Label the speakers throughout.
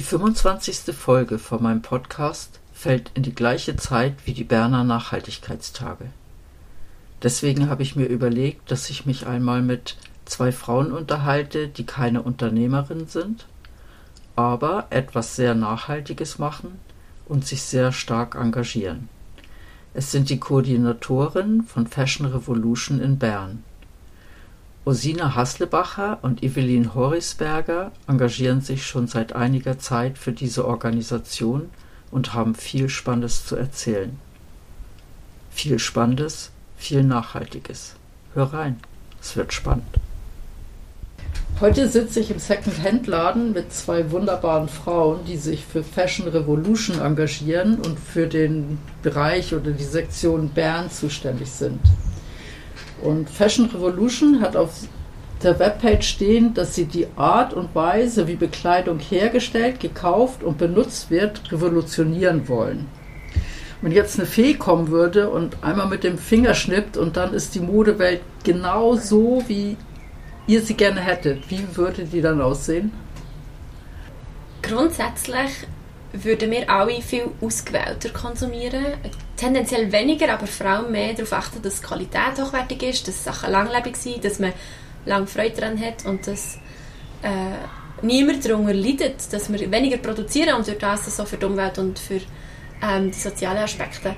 Speaker 1: Die 25. Folge von meinem Podcast fällt in die gleiche Zeit wie die Berner Nachhaltigkeitstage. Deswegen habe ich mir überlegt, dass ich mich einmal mit zwei Frauen unterhalte, die keine Unternehmerin sind, aber etwas sehr Nachhaltiges machen und sich sehr stark engagieren. Es sind die Koordinatoren von Fashion Revolution in Bern. Osina Haslebacher und Evelyn Horisberger engagieren sich schon seit einiger Zeit für diese Organisation und haben viel Spannendes zu erzählen. Viel Spannendes, viel Nachhaltiges. Hör rein, es wird spannend. Heute sitze ich im Second-Hand-Laden mit zwei wunderbaren Frauen, die sich für Fashion Revolution engagieren und für den Bereich oder die Sektion Bern zuständig sind. Und Fashion Revolution hat auf der Webpage stehen, dass sie die Art und Weise, wie Bekleidung hergestellt, gekauft und benutzt wird, revolutionieren wollen. Wenn jetzt eine Fee kommen würde und einmal mit dem Finger schnippt und dann ist die Modewelt genau so, wie ihr sie gerne hättet, wie würde die dann aussehen?
Speaker 2: Grundsätzlich würden wir alle viel ausgewählter konsumieren. Tendenziell weniger, aber vor allem mehr darauf achten, dass die Qualität hochwertig ist, dass Sachen langlebig sind, dass man lange Freude daran hat und dass äh, niemand darunter leidet, dass wir weniger produzieren und durch das das für die Umwelt und für ähm, die sozialen Aspekte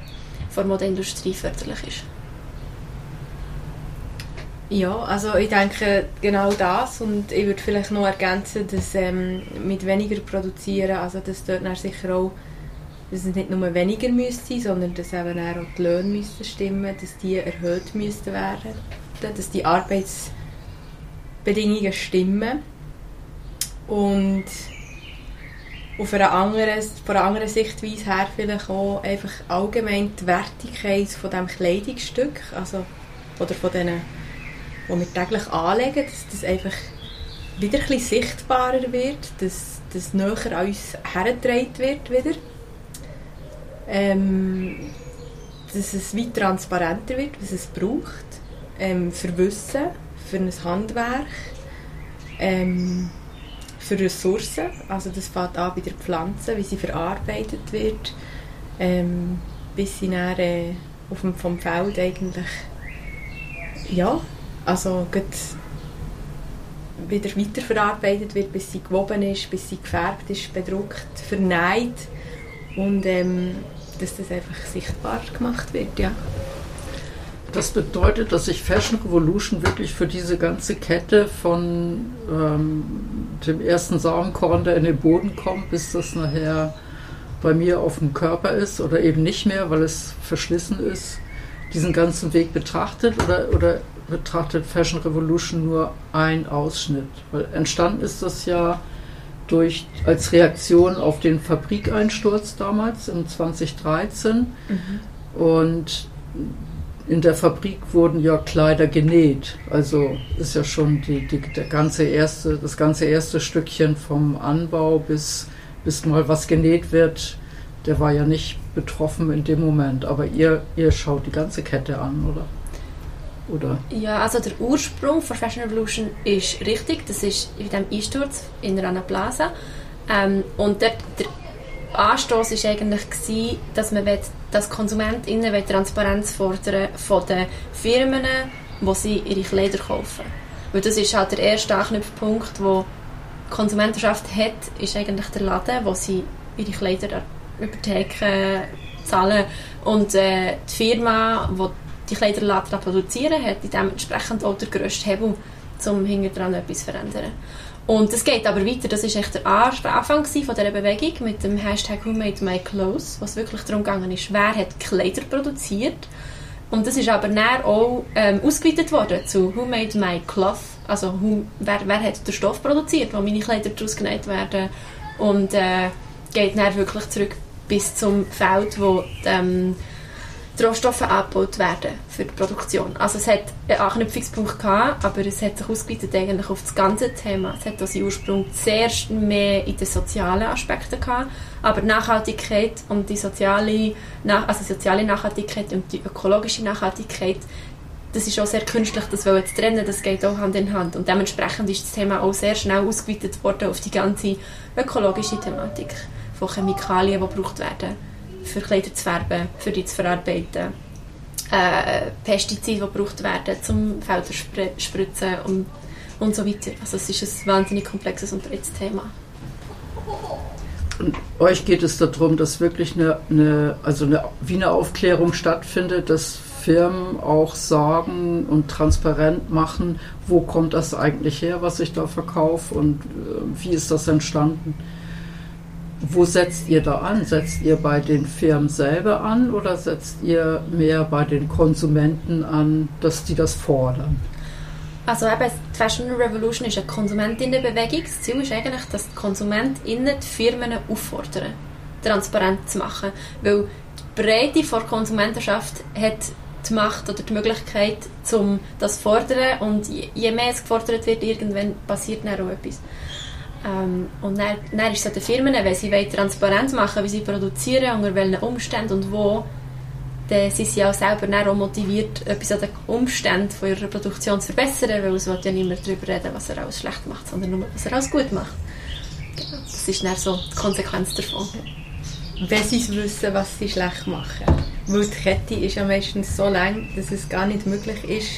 Speaker 2: der Modeindustrie förderlich ist.
Speaker 3: Ja, also ich denke genau das und ich würde vielleicht noch ergänzen, dass ähm, mit weniger produzieren, also dass dort sicher auch, dass es nicht nur weniger müsste, sondern dass eben auch die Löhne müssten stimmen, dass die erhöht müssten werden, dass die Arbeitsbedingungen stimmen. Und auf einer anderen, von einer anderen Sichtweise her vielleicht auch einfach allgemein die Wertigkeit von diesem Kleidungsstück, also oder von diesen die wir täglich anlegen, dass das einfach wieder ein bisschen sichtbarer wird, dass das näher an uns hergetragen wird wieder. Ähm, dass es weit transparenter wird, was es braucht. Ähm, für Wissen, für ein Handwerk, ähm, für Ressourcen. Also das fängt an bei der Pflanze, wie sie verarbeitet wird, ähm, bis sie dann, äh, auf dem, vom Feld eigentlich ja, also wieder weiterverarbeitet wird, bis sie gewoben ist, bis sie gefärbt ist, bedruckt, vernäht und ähm, dass das einfach sichtbar gemacht wird, ja.
Speaker 1: Das bedeutet, dass sich Fashion Revolution wirklich für diese ganze Kette von ähm, dem ersten Samenkorn, der in den Boden kommt, bis das nachher bei mir auf dem Körper ist oder eben nicht mehr, weil es verschlissen ist, diesen ganzen Weg betrachtet oder, oder betrachtet Fashion Revolution nur ein Ausschnitt. Weil entstanden ist das ja durch, als Reaktion auf den Fabrikeinsturz damals im 2013. Mhm. Und in der Fabrik wurden ja Kleider genäht. Also ist ja schon die, die, der ganze erste, das ganze erste Stückchen vom Anbau bis, bis mal was genäht wird, der war ja nicht betroffen in dem Moment. Aber ihr, ihr schaut die ganze Kette an, oder? Oder?
Speaker 2: Ja, also der Ursprung von Fashion Revolution ist richtig. Das ist in dem Einsturz in Rana Plaza. Ähm, und dort, der Anstoß war eigentlich, gewesen, dass man will, dass KonsumentInnen Transparenz fordern von den Firmen, wo sie ihre Kleider kaufen. Weil das ist halt der erste Anknüpfpunkt, wo die Konsumentenschaft hat, ist eigentlich der Laden, wo sie ihre Kleider über die Theke zahlen. Und äh, die Firma, die die Kleider produzieren, hat dementsprechend auch der grösste Hebel, um hinterher etwas zu verändern. Und es geht aber weiter, das war echt der Anfang von dieser Bewegung mit dem Hashtag Who Made My Clothes, was wirklich darum ist, wer hat Kleider produziert. Und das ist aber dann auch ähm, ausgeweitet worden zu Who Made My Cloth, also who, wer, wer hat den Stoff produziert, wo meine Kleider daraus genäht werden. Und äh, geht dann wirklich zurück bis zum Feld, wo ähm, die Rohstoffe abgebaut werden für die Produktion. Also es hat einen Anknüpfungspunkt gehabt, aber es hat sich ausgeweitet eigentlich auf das ganze Thema. Es hat also Ursprung zuerst mehr in den sozialen Aspekten gehabt, aber Nachhaltigkeit und die soziale, also soziale Nachhaltigkeit und die ökologische Nachhaltigkeit, das ist auch sehr künstlich, das zu trennen, das geht auch Hand in Hand. Und dementsprechend ist das Thema auch sehr schnell ausgeweitet worden auf die ganze ökologische Thematik von Chemikalien, die gebraucht werden für Kleider zu färben, für die zu verarbeiten. Äh, Pestizide, die gebraucht werden, zum Felder spr spritzen und, und so weiter. Also es ist ein wahnsinnig komplexes und breites Thema.
Speaker 1: Und euch geht es darum, dass wirklich eine, eine, also eine, wie eine Aufklärung stattfindet, dass Firmen auch sagen und transparent machen, wo kommt das eigentlich her, was ich da verkaufe und äh, wie ist das entstanden. Wo setzt ihr da an? Setzt ihr bei den Firmen selber an oder setzt ihr mehr bei den Konsumenten an, dass die das fordern?
Speaker 2: Also eben, die Fashion Revolution ist eine Konsumentinnenbewegung. Das Ziel ist eigentlich, dass die Konsumentinnen die Firmen auffordern, transparent zu machen. Weil die Breite der Konsumentenschaft hat die Macht oder die Möglichkeit, um das zu fordern. Und je mehr es gefordert wird, irgendwann passiert dann auch etwas. Ähm, und dann, dann ist es den Firmen, wenn sie transparent machen wie sie produzieren, unter welchen Umständen und wo, dann sind sie auch selber auch motiviert, etwas an den Umständen von ihrer Produktion zu verbessern, weil es ja niemand darüber reden, was er alles schlecht macht, sondern nur, was er alles gut macht. Das ist dann so die Konsequenz davon.
Speaker 3: Wenn sie wissen, was sie schlecht machen. Weil die Kette ist ja meistens so lang, dass es gar nicht möglich ist,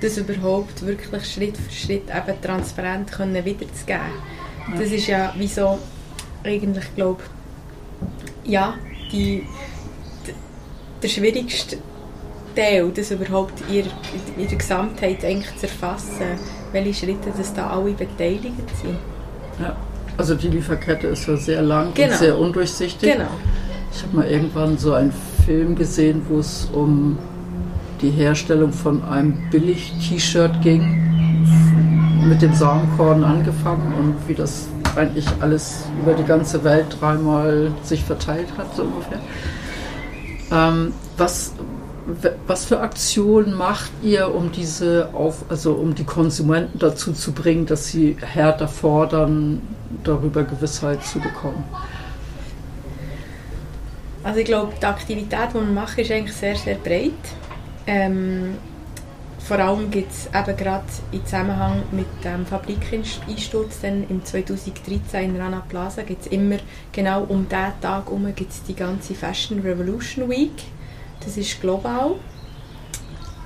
Speaker 3: das überhaupt wirklich Schritt für Schritt eben transparent können wiederzugeben das ist ja wieso eigentlich, glaube ja, die, der schwierigste Teil, das überhaupt in, in der Gesamtheit eigentlich zu erfassen, welche Schritte das da alle beteiligt sind.
Speaker 1: Ja, also die Lieferkette ist ja sehr lang genau. und sehr undurchsichtig.
Speaker 3: Genau.
Speaker 1: Ich habe mal irgendwann so einen Film gesehen, wo es um die Herstellung von einem Billig-T-Shirt ging mit dem Samenkorn angefangen und wie das eigentlich alles über die ganze Welt dreimal sich verteilt hat, so ungefähr. Ähm, was, was für Aktionen macht ihr, um diese auf, also um die Konsumenten dazu zu bringen, dass sie härter fordern, darüber Gewissheit zu bekommen?
Speaker 3: Also ich glaube, die Aktivität, die man macht, ist eigentlich sehr, sehr breit. Ähm, vor allem gibt es eben gerade im Zusammenhang mit dem Fabrikeinsturz dann im 2013 in Rana Plaza gibt es immer genau um diesen Tag herum gibt's die ganze Fashion Revolution Week. Das ist global.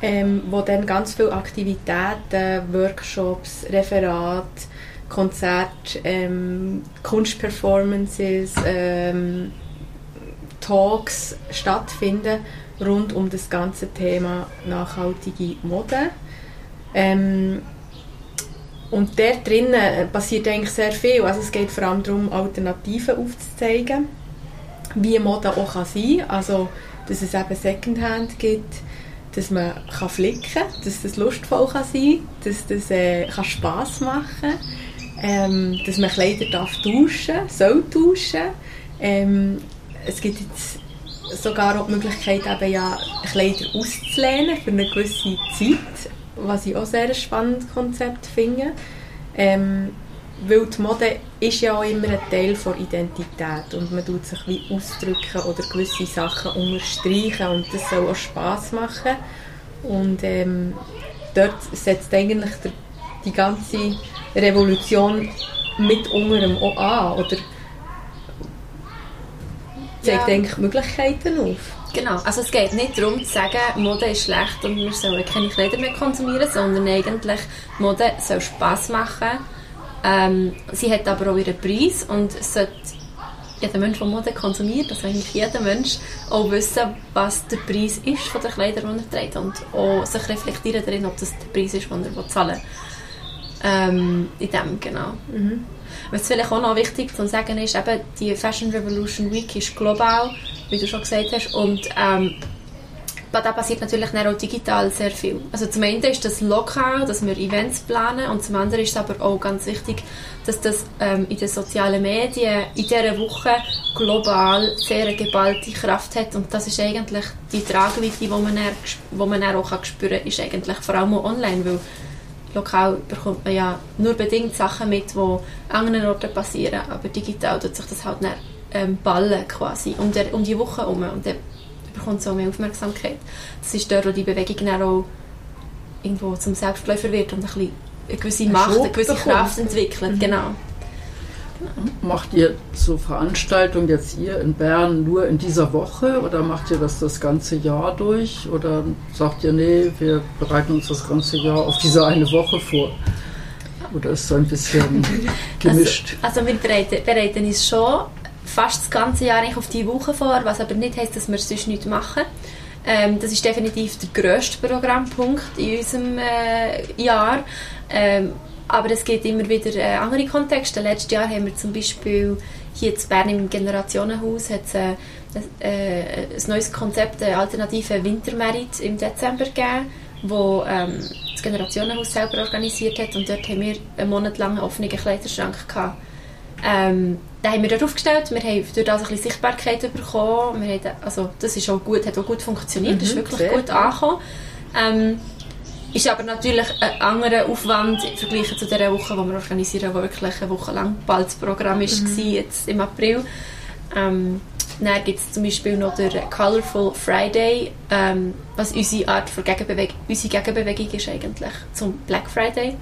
Speaker 3: Ähm, wo dann ganz viele Aktivitäten, Workshops, Referate, Konzerte, ähm, Kunstperformances, ähm, Talks stattfinden rund um das ganze Thema nachhaltige Mode. Ähm, und dort drinnen passiert eigentlich sehr viel. Also es geht vor allem darum, Alternativen aufzuzeigen, wie Mode auch kann sein kann. Also, dass es eben Secondhand gibt, dass man kann flicken kann, dass das lustvoll kann sein kann, dass das äh, kann Spass machen kann, ähm, dass man Kleider darf tauschen soll tauschen. Ähm, es gibt jetzt sogar auch die Möglichkeit, eben ja Kleider auszulehnen für eine gewisse Zeit, was ich auch sehr ein spannendes Konzept finde. Ähm, weil die Mode ist ja auch immer ein Teil der Identität und man tut sich wie ausdrücken oder gewisse Sachen unterstreichen und das soll auch Spass machen und ähm, dort setzt eigentlich der, die ganze Revolution mit unserem auch an oder zeigt ja. eigentlich Möglichkeiten auf.
Speaker 2: Genau, also es geht nicht darum zu sagen, Mode ist schlecht und wir sollen keine Kleider mehr konsumieren, sondern eigentlich, Mode soll Spass machen. Ähm, sie hat aber auch ihren Preis und sollte jeder Mensch, der Mode konsumiert, also eigentlich jeder Mensch, auch wissen, was der Preis ist von den Kleidern, die er trägt und auch sich reflektieren darin, ob das der Preis ist, den er zahlen will. Ähm, in dem, genau. Mhm. Was vielleicht auch noch wichtig zu sagen ist, eben die Fashion Revolution Week ist global, wie du schon gesagt hast, und ähm, da passiert natürlich auch digital sehr viel. Also zum einen ist das lokal, dass wir Events planen und zum anderen ist es aber auch ganz wichtig, dass das ähm, in den sozialen Medien in dieser Woche global sehr eine geballte Kraft hat und das ist eigentlich die Tragweite, die man, dann, die man dann auch spüren kann, ist eigentlich vor allem online, weil lokal bekommt man ja nur bedingt Sachen mit, die an anderen Orten passieren, aber digital tut sich das halt dann ähm, ballen quasi um, der, um die Woche herum und dann bekommt so mehr Aufmerksamkeit. Das ist dort, wo die Bewegung dann auch irgendwo zum Selbstläufer wird und ein bisschen eine gewisse Macht, eine gewisse. Kraft entwickelt. Mhm. Genau.
Speaker 1: Macht ihr so Veranstaltungen jetzt ihr in Bern nur in dieser Woche oder macht ihr das das ganze Jahr durch oder sagt ihr, nee, wir bereiten uns das ganze Jahr auf diese eine Woche vor? Oder ist so ein bisschen gemischt?
Speaker 2: Also, also wir bereiten, bereiten uns schon fast das ganze Jahr eigentlich auf die Woche vor, was aber nicht heißt, dass wir sonst nichts machen. Ähm, das ist definitiv der grösste Programmpunkt in unserem äh, Jahr. Ähm, aber es gibt immer wieder äh, andere Kontexte. Letztes Jahr haben wir zum Beispiel hier in Bern im Generationenhaus hat es, äh, äh, ein neues Konzept, eine alternative Wintermerit im Dezember gegeben, wo ähm, das Generationenhaus selber organisiert hat und dort haben wir einen Monat lang einen offenen Kleiderschrank gehabt. Ähm, den haben wir dort aufgestellt, wir haben durch das ein bisschen Sichtbarkeit bekommen, wir haben, also das ist auch gut, hat auch gut funktioniert, mhm, das ist wirklich gut angekommen. Ähm, ist aber natürlich ein anderer Aufwand verglichen zu der Woche, die wir organisieren, die wirklich eine Woche lang bald das Programm war, mhm. jetzt im April. Ähm, dann gibt es zum Beispiel noch den Colorful Friday, ähm, was unsere Art von Gegenbewegung, unsere Gegenbewegung ist eigentlich zum Black Friday.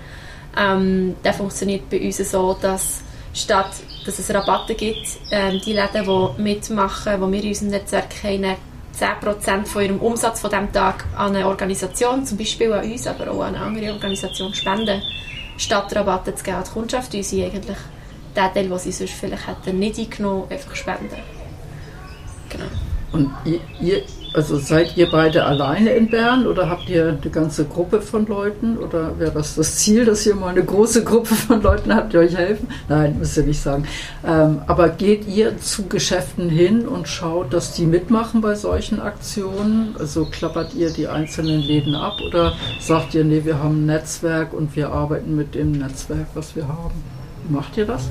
Speaker 2: Ähm, der funktioniert bei uns so, dass statt dass es Rabatte gibt, ähm, die Läden, die mitmachen, die wir in unserem Netzwerk haben, 10% von ihrem Umsatz von diesem Tag an eine Organisation, zum Beispiel an uns, aber auch an eine andere Organisation spenden, statt Rabatte zu geben an die Kundschaft, die sie eigentlich den Teil, den sie sonst vielleicht hätten nicht eingenommen, einfach spenden.
Speaker 1: Genau. Und ihr, ihr also seid ihr beide alleine in Bern oder habt ihr eine ganze Gruppe von Leuten? Oder wäre das das Ziel, dass ihr mal eine große Gruppe von Leuten habt, die euch helfen? Nein, müsst ihr nicht sagen. Ähm, aber geht ihr zu Geschäften hin und schaut, dass die mitmachen bei solchen Aktionen? Also klappert ihr die einzelnen Läden ab oder sagt ihr, nee, wir haben ein Netzwerk und wir arbeiten mit dem Netzwerk, was wir haben? Macht ihr das?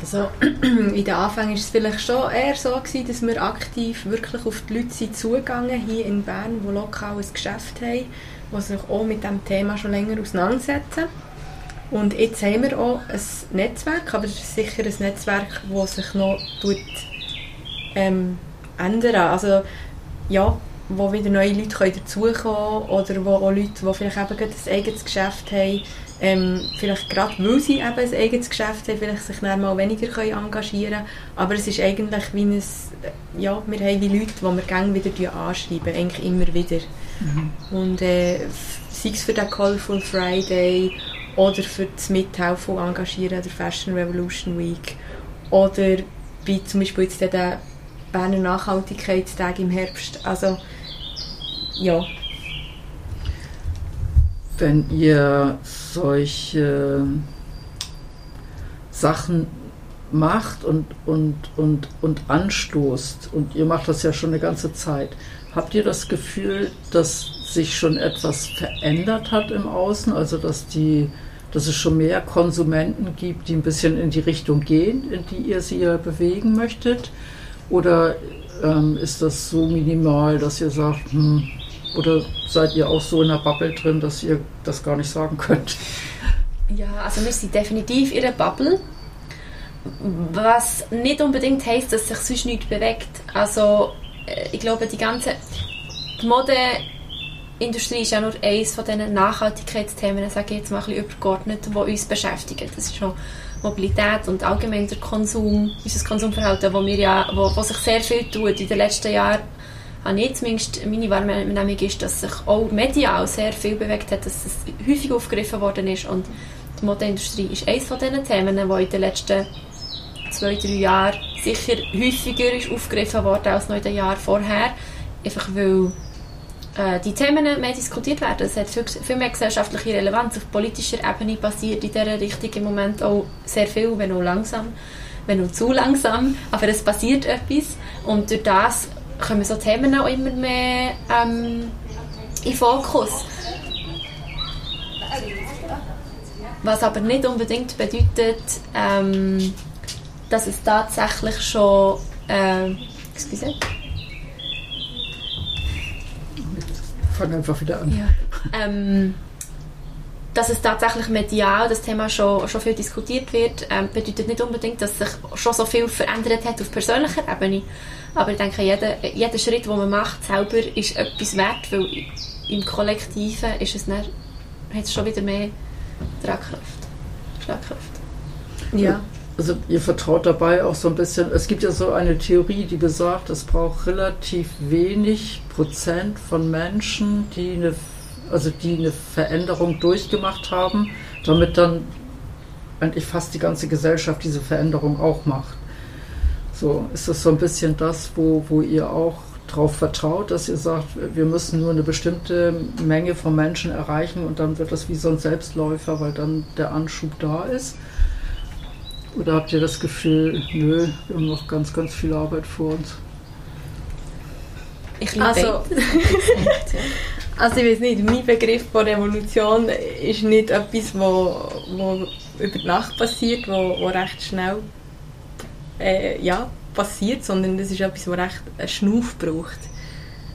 Speaker 3: Also in den Anfang war es vielleicht schon eher so, gewesen, dass wir aktiv wirklich auf die Leute sind zugegangen hier in Bern, die lokal ein Geschäft haben, die sich auch mit diesem Thema schon länger auseinandersetzen. Und jetzt haben wir auch ein Netzwerk, aber es ist sicher ein Netzwerk, das sich noch tut, ähm, ändern Also ja, wo wieder neue Leute können dazukommen oder wo auch Leute, die vielleicht eben ein eigenes Geschäft haben, ähm, vielleicht gerade weil sie eben ein eigenes Geschäft haben, vielleicht sich dann mal weniger können engagieren können. Aber es ist eigentlich wie ein, ja, wir haben wie Leute, die wir gerne wieder anschreiben, eigentlich immer wieder. Mhm. Und äh, sei es für den Colorful Friday oder für das Mithelfen Engagieren der Fashion Revolution Week oder wie zum Beispiel jetzt der Berner Nachhaltigkeitstag im Herbst. Also ja,
Speaker 1: wenn ihr solche Sachen macht und, und, und, und anstoßt, und ihr macht das ja schon eine ganze Zeit, habt ihr das Gefühl, dass sich schon etwas verändert hat im Außen? Also dass die dass es schon mehr Konsumenten gibt, die ein bisschen in die Richtung gehen, in die ihr sie ja bewegen möchtet? Oder ähm, ist das so minimal, dass ihr sagt, hm, oder seid ihr auch so in der Bubble drin, dass ihr das gar nicht sagen könnt?
Speaker 2: Ja, also wir sind definitiv in der Bubble. Was nicht unbedingt heisst, dass sich sonst nichts bewegt. Also äh, ich glaube, die ganze die Modeindustrie ist ja nur eines von diesen Nachhaltigkeitsthemen, sage ich jetzt mal ein bisschen übergeordnet, die uns beschäftigen. Das ist schon Mobilität und allgemein der Konsum, unser Konsumverhalten, wo, wir ja, wo, wo sich sehr viel tut in den letzten Jahren habe ich zumindest meine Wahrnehmung ist, dass sich auch medial sehr viel bewegt hat, dass es häufig aufgegriffen worden ist und die Modeindustrie ist eines von diesen Themen, die in den letzten zwei, drei Jahren sicher häufiger ist aufgegriffen worden als noch in den Jahren vorher, einfach weil äh, die Themen mehr diskutiert werden. Es hat viel, viel mehr gesellschaftliche Relevanz. Auf politischer Ebene passiert in dieser Richtung im Moment auch sehr viel, wenn auch langsam, wenn auch zu langsam, aber es passiert etwas und durch das kommen so Themen auch immer mehr ähm, in Fokus. Was aber nicht unbedingt bedeutet, ähm, dass es tatsächlich schon äh, excuse,
Speaker 1: Fang einfach wieder an.
Speaker 2: ja, ähm, dass es tatsächlich medial das Thema schon, schon viel diskutiert wird, ähm, bedeutet nicht unbedingt, dass sich schon so viel verändert hat auf persönlicher Ebene. Aber ich denke, jeder, jeder Schritt, den man macht, selber ist etwas wert, weil im Kollektiven ist es dann, hat es schon wieder mehr Tragkraft. Schlagkraft.
Speaker 3: Ja.
Speaker 1: Also ihr vertraut dabei auch so ein bisschen, es gibt ja so eine Theorie, die besagt, es braucht relativ wenig Prozent von Menschen, die eine, also die eine Veränderung durchgemacht haben, damit dann eigentlich fast die ganze Gesellschaft diese Veränderung auch macht. So, ist das so ein bisschen das, wo, wo ihr auch darauf vertraut, dass ihr sagt, wir müssen nur eine bestimmte Menge von Menschen erreichen und dann wird das wie so ein Selbstläufer, weil dann der Anschub da ist? Oder habt ihr das Gefühl, nö, wir haben noch ganz, ganz viel Arbeit vor uns?
Speaker 2: Ich liebe
Speaker 3: Also. Also ich weiß nicht, mein Begriff von Revolution ist nicht etwas, wo, wo über die Nacht passiert, wo, wo recht schnell äh, ja, passiert, sondern das ist etwas, wo recht einen Schnuff braucht.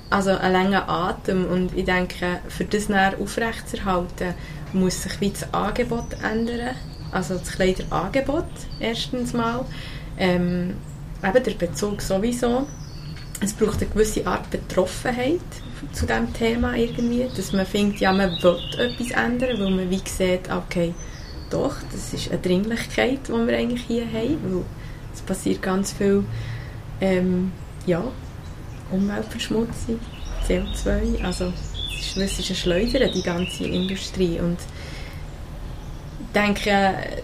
Speaker 3: Also einen langen Atem und ich denke, für das näher aufrechtzuerhalten, muss sich wie das Angebot ändern. Also das Kleiderangebot erstens mal. Ähm, eben der Bezug sowieso. Es braucht eine gewisse Art Betroffenheit zu diesem Thema irgendwie, dass man findet, ja, man will etwas ändern, weil man wie sieht, okay, doch, das ist eine Dringlichkeit, die wir eigentlich hier haben, weil es passiert ganz viel, ähm, ja, Umweltverschmutzung, CO2, also es ist, es ist eine Schleuder, die ganze Industrie. Und ich denke,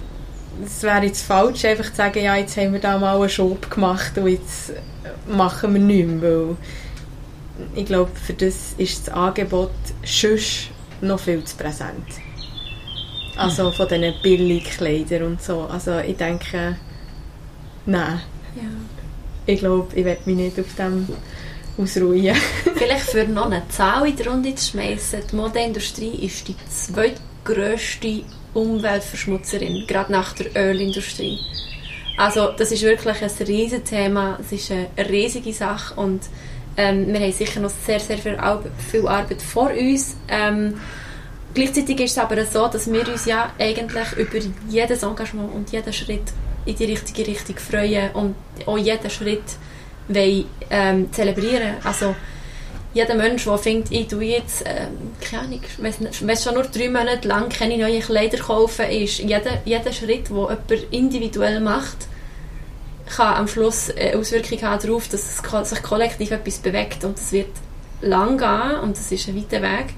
Speaker 3: es wäre jetzt falsch, einfach zu sagen, ja, jetzt haben wir da mal einen Schub gemacht und jetzt machen wir nichts mehr, weil ich glaube, für das ist das Angebot sonst noch viel zu präsent. Also von diesen Billigkleidern und so. Also ich denke, nein,
Speaker 2: Ja.
Speaker 3: ich glaube, ich werde mich nicht auf dem ausruhen.
Speaker 2: Vielleicht für noch eine Zahl in die Runde zu schmeißen. Die Modeindustrie ist die zweitgrößte Umweltverschmutzerin, gerade nach der Ölindustrie. Also das ist wirklich ein riesiges Thema, es ist eine riesige Sache und ähm, wir haben sicher noch sehr, sehr viel, viel Arbeit vor uns. Ähm, gleichzeitig ist es aber so, dass wir uns ja eigentlich über jedes Engagement und jeden Schritt in die richtige Richtung freuen und auch jeden Schritt wollen, ähm, zelebrieren. Also jeder Mensch, der findet, ich tue jetzt, ähm, keine Ahnung, wenn es schon nur drei Monate lang keine neuen Kleider kaufen, ist jeder, jeder Schritt, den jemand individuell macht, kann am Schluss eine Auswirkung haben darauf, dass sich kollektiv etwas bewegt und es wird lang gehen und es ist ein weiter Weg.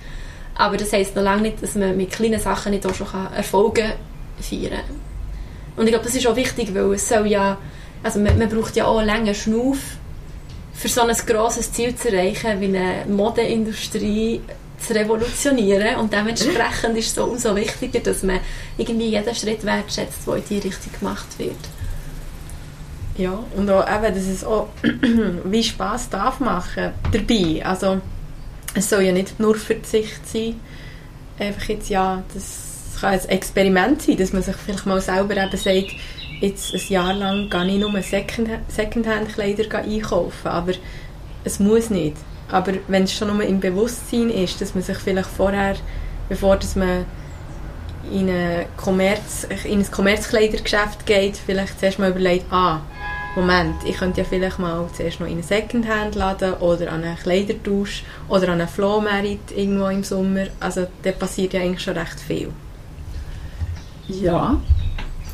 Speaker 2: Aber das heisst noch lange nicht, dass man mit kleinen Sachen nicht auch schon Erfolge feiern kann. Und ich glaube, das ist auch wichtig, weil es soll ja, also man, man braucht ja auch einen langen Schnuff, für so ein grosses Ziel zu erreichen, wie eine Modeindustrie zu revolutionieren. Und dementsprechend ist es so umso wichtiger, dass man irgendwie jeden Schritt wertschätzt, der in die Richtung gemacht wird.
Speaker 3: Ja, und auch eben, dass es auch wie Spass darf machen dabei. Also es soll ja nicht nur Verzicht sein. Einfach jetzt, ja, das kann ein Experiment sein, dass man sich vielleicht mal selber eben sagt, jetzt ein Jahr lang gehe ich nur Secondhand- Secondhand-Kleider einkaufen. Aber es muss nicht. Aber wenn es schon nur im Bewusstsein ist, dass man sich vielleicht vorher, bevor dass man in, eine Kommerz, in ein Kommerzkleidergeschäft geht, vielleicht zuerst mal überlegt, ah, Moment, ich könnte ja vielleicht mal zuerst noch in einen Secondhand-Laden oder an einen Kleidertausch oder an einen Flohmarkt irgendwo im Sommer. Also da passiert ja eigentlich schon recht viel.
Speaker 1: Ja,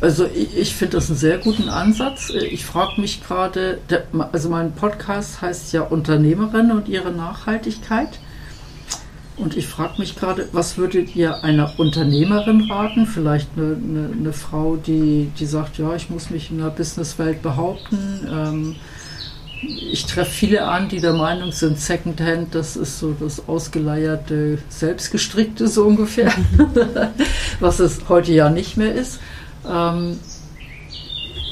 Speaker 1: also ich, ich finde das einen sehr guten Ansatz. Ich frage mich gerade, also mein Podcast heißt ja Unternehmerin und ihre Nachhaltigkeit. Und ich frage mich gerade, was würdet ihr einer Unternehmerin raten? Vielleicht eine, eine, eine Frau, die, die sagt, ja, ich muss mich in der Businesswelt behaupten. Ähm, ich treffe viele an, die der Meinung sind, Secondhand, das ist so das ausgeleierte, selbstgestrickte so ungefähr, was es heute ja nicht mehr ist. Ähm,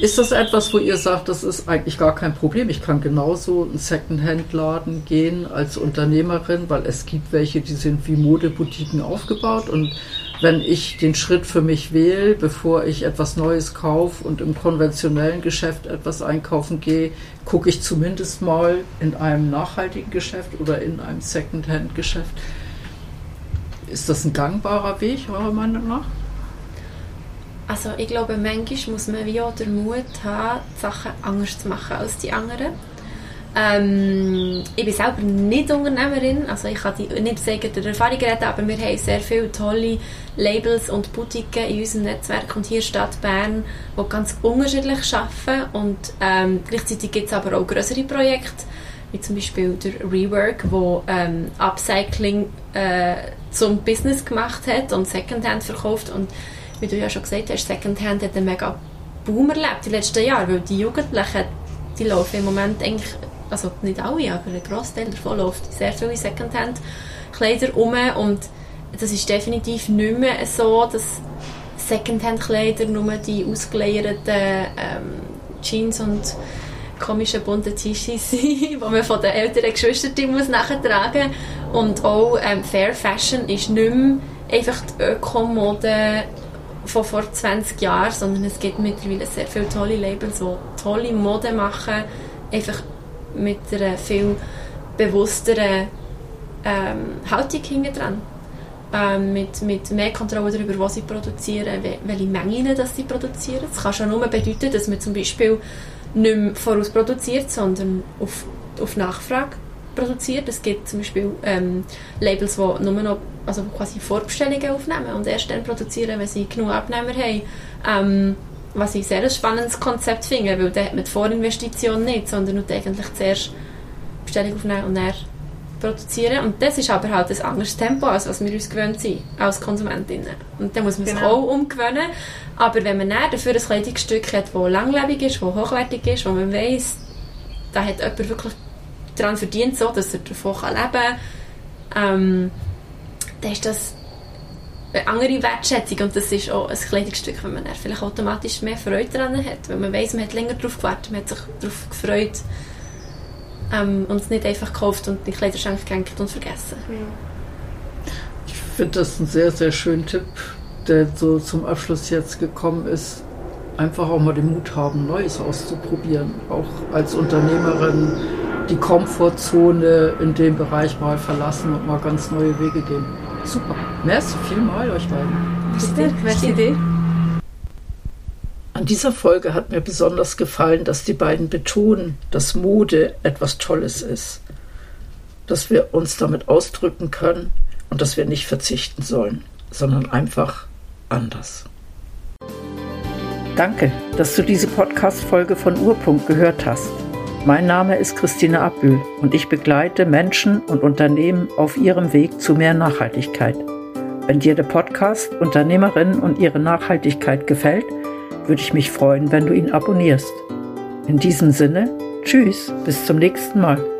Speaker 1: Ist das etwas, wo ihr sagt, das ist eigentlich gar kein Problem? Ich kann genauso einen Secondhand-Laden gehen als Unternehmerin, weil es gibt welche, die sind wie Modeboutiquen aufgebaut und wenn ich den Schritt für mich wähle, bevor ich etwas Neues kaufe und im konventionellen Geschäft etwas einkaufen gehe, gucke ich zumindest mal in einem nachhaltigen Geschäft oder in einem Secondhand-Geschäft. Ist das ein gangbarer Weg, eurer Meinung nach?
Speaker 2: Also ich glaube, manchmal muss man wie auch den Mut haben, Sachen anders zu machen als die anderen. Ähm, ich bin selber nicht Unternehmerin, also ich kann die, nicht aus eigener Erfahrung reden, aber wir haben sehr viele tolle Labels und Boutiquen in unserem Netzwerk. Und hier Stadt Bern, die ganz unterschiedlich arbeiten. Und ähm, gleichzeitig gibt es aber auch größere Projekte, wie zum Beispiel der Rework, wo ähm, Upcycling äh, zum Business gemacht hat und Secondhand verkauft. Und wie du ja schon gesagt hast, Secondhand hat einen mega Boom erlebt die letzten Jahre, weil die Jugendlichen, die laufen im Moment eigentlich, also nicht alle, aber ein Großteil davon läuft sehr viele Secondhand-Kleider um und das ist definitiv nicht mehr so, dass Secondhand-Kleider nur die ausgeleierten ähm, Jeans und komischen bunten T-Shirts sind, die man von den älteren Geschwistern muss nachtragen muss. Und auch ähm, Fair Fashion ist nicht mehr einfach die Ökomode von vor 20 Jahren, sondern es gibt mittlerweile sehr viele tolle Labels, die tolle Mode machen, einfach mit einer viel bewussteren ähm, Haltung hinten dran. Ähm, mit, mit mehr Kontrolle darüber, was sie produzieren, welche Mengen das sie produzieren. Das kann schon nur bedeuten, dass man zum Beispiel nicht mehr vorausproduziert, sondern auf, auf Nachfrage produziert. Es gibt zum Beispiel ähm, Labels, die nur noch also quasi Vorbestellungen aufnehmen und erst dann produzieren, wenn sie genug Abnehmer haben. Ähm, was ich sehr ein spannendes Konzept finde, weil da hat man die Vorinvestition nicht, sondern nur eigentlich zuerst Bestellung aufnehmen und dann produzieren. Und das ist aber halt ein anderes Tempo, als was wir uns gewöhnt sind als Konsumentinnen. Und da muss man genau. sich auch umgewöhnen. Aber wenn man dann dafür ein Kleidungsstück hat, das langlebig ist, das hochwertig ist, wo man weiss, da hat jemand wirklich daran verdient, so, dass er davon leben kann, ähm, dann ist das eine andere Wertschätzung und das ist auch ein Kleidungsstück, wenn man vielleicht automatisch mehr Freude daran hat, weil man weiß, man hat länger darauf gewartet, man hat sich darauf gefreut ähm, und es nicht einfach gekauft und in den Kleiderschrank gehängt und vergessen. Ja.
Speaker 1: Ich finde das ein sehr, sehr schöner Tipp, der so zum Abschluss jetzt gekommen ist. Einfach auch mal den Mut haben, Neues auszuprobieren. Auch als Unternehmerin die Komfortzone in dem Bereich mal verlassen und mal ganz neue Wege gehen. Super. Merci vielmal euch beiden.
Speaker 3: Bitte, merci.
Speaker 1: An dieser Folge hat mir besonders gefallen, dass die beiden betonen, dass Mode etwas Tolles ist. Dass wir uns damit ausdrücken können und dass wir nicht verzichten sollen, sondern einfach anders. Danke, dass du diese Podcast-Folge von Urpunkt gehört hast. Mein Name ist Christine Abbühl und ich begleite Menschen und Unternehmen auf ihrem Weg zu mehr Nachhaltigkeit. Wenn dir der Podcast Unternehmerinnen und ihre Nachhaltigkeit gefällt, würde ich mich freuen, wenn du ihn abonnierst. In diesem Sinne, tschüss, bis zum nächsten Mal.